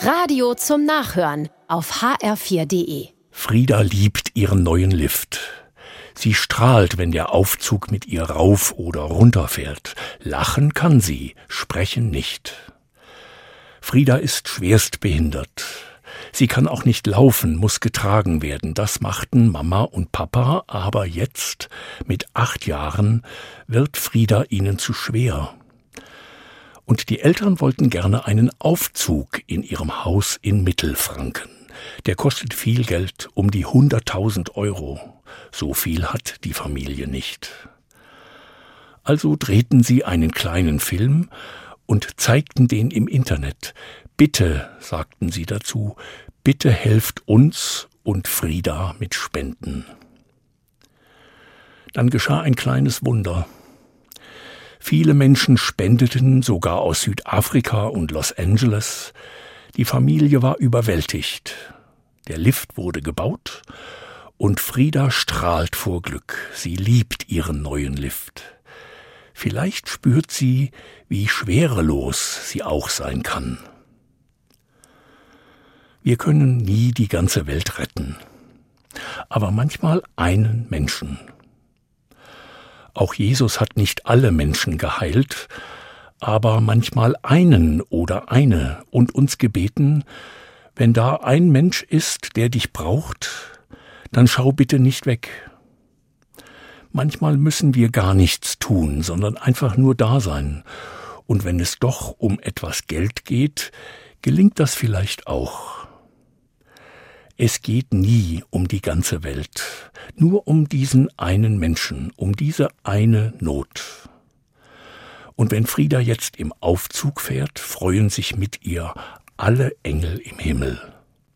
Radio zum Nachhören auf hr4.de. Frieda liebt ihren neuen Lift. Sie strahlt, wenn der Aufzug mit ihr rauf oder runter fährt. Lachen kann sie, sprechen nicht. Frieda ist schwerst behindert. Sie kann auch nicht laufen, muss getragen werden. Das machten Mama und Papa, aber jetzt, mit acht Jahren, wird Frieda ihnen zu schwer. Und die Eltern wollten gerne einen Aufzug in ihrem Haus in Mittelfranken. Der kostet viel Geld, um die hunderttausend Euro. So viel hat die Familie nicht. Also drehten sie einen kleinen Film und zeigten den im Internet. Bitte, sagten sie dazu, bitte helft uns und Frieda mit Spenden. Dann geschah ein kleines Wunder. Viele Menschen spendeten, sogar aus Südafrika und Los Angeles. Die Familie war überwältigt. Der Lift wurde gebaut und Frieda strahlt vor Glück. Sie liebt ihren neuen Lift. Vielleicht spürt sie, wie schwerelos sie auch sein kann. Wir können nie die ganze Welt retten, aber manchmal einen Menschen. Auch Jesus hat nicht alle Menschen geheilt, aber manchmal einen oder eine und uns gebeten, wenn da ein Mensch ist, der dich braucht, dann schau bitte nicht weg. Manchmal müssen wir gar nichts tun, sondern einfach nur da sein. Und wenn es doch um etwas Geld geht, gelingt das vielleicht auch. Es geht nie um die ganze Welt, nur um diesen einen Menschen, um diese eine Not. Und wenn Frieda jetzt im Aufzug fährt, freuen sich mit ihr alle Engel im Himmel.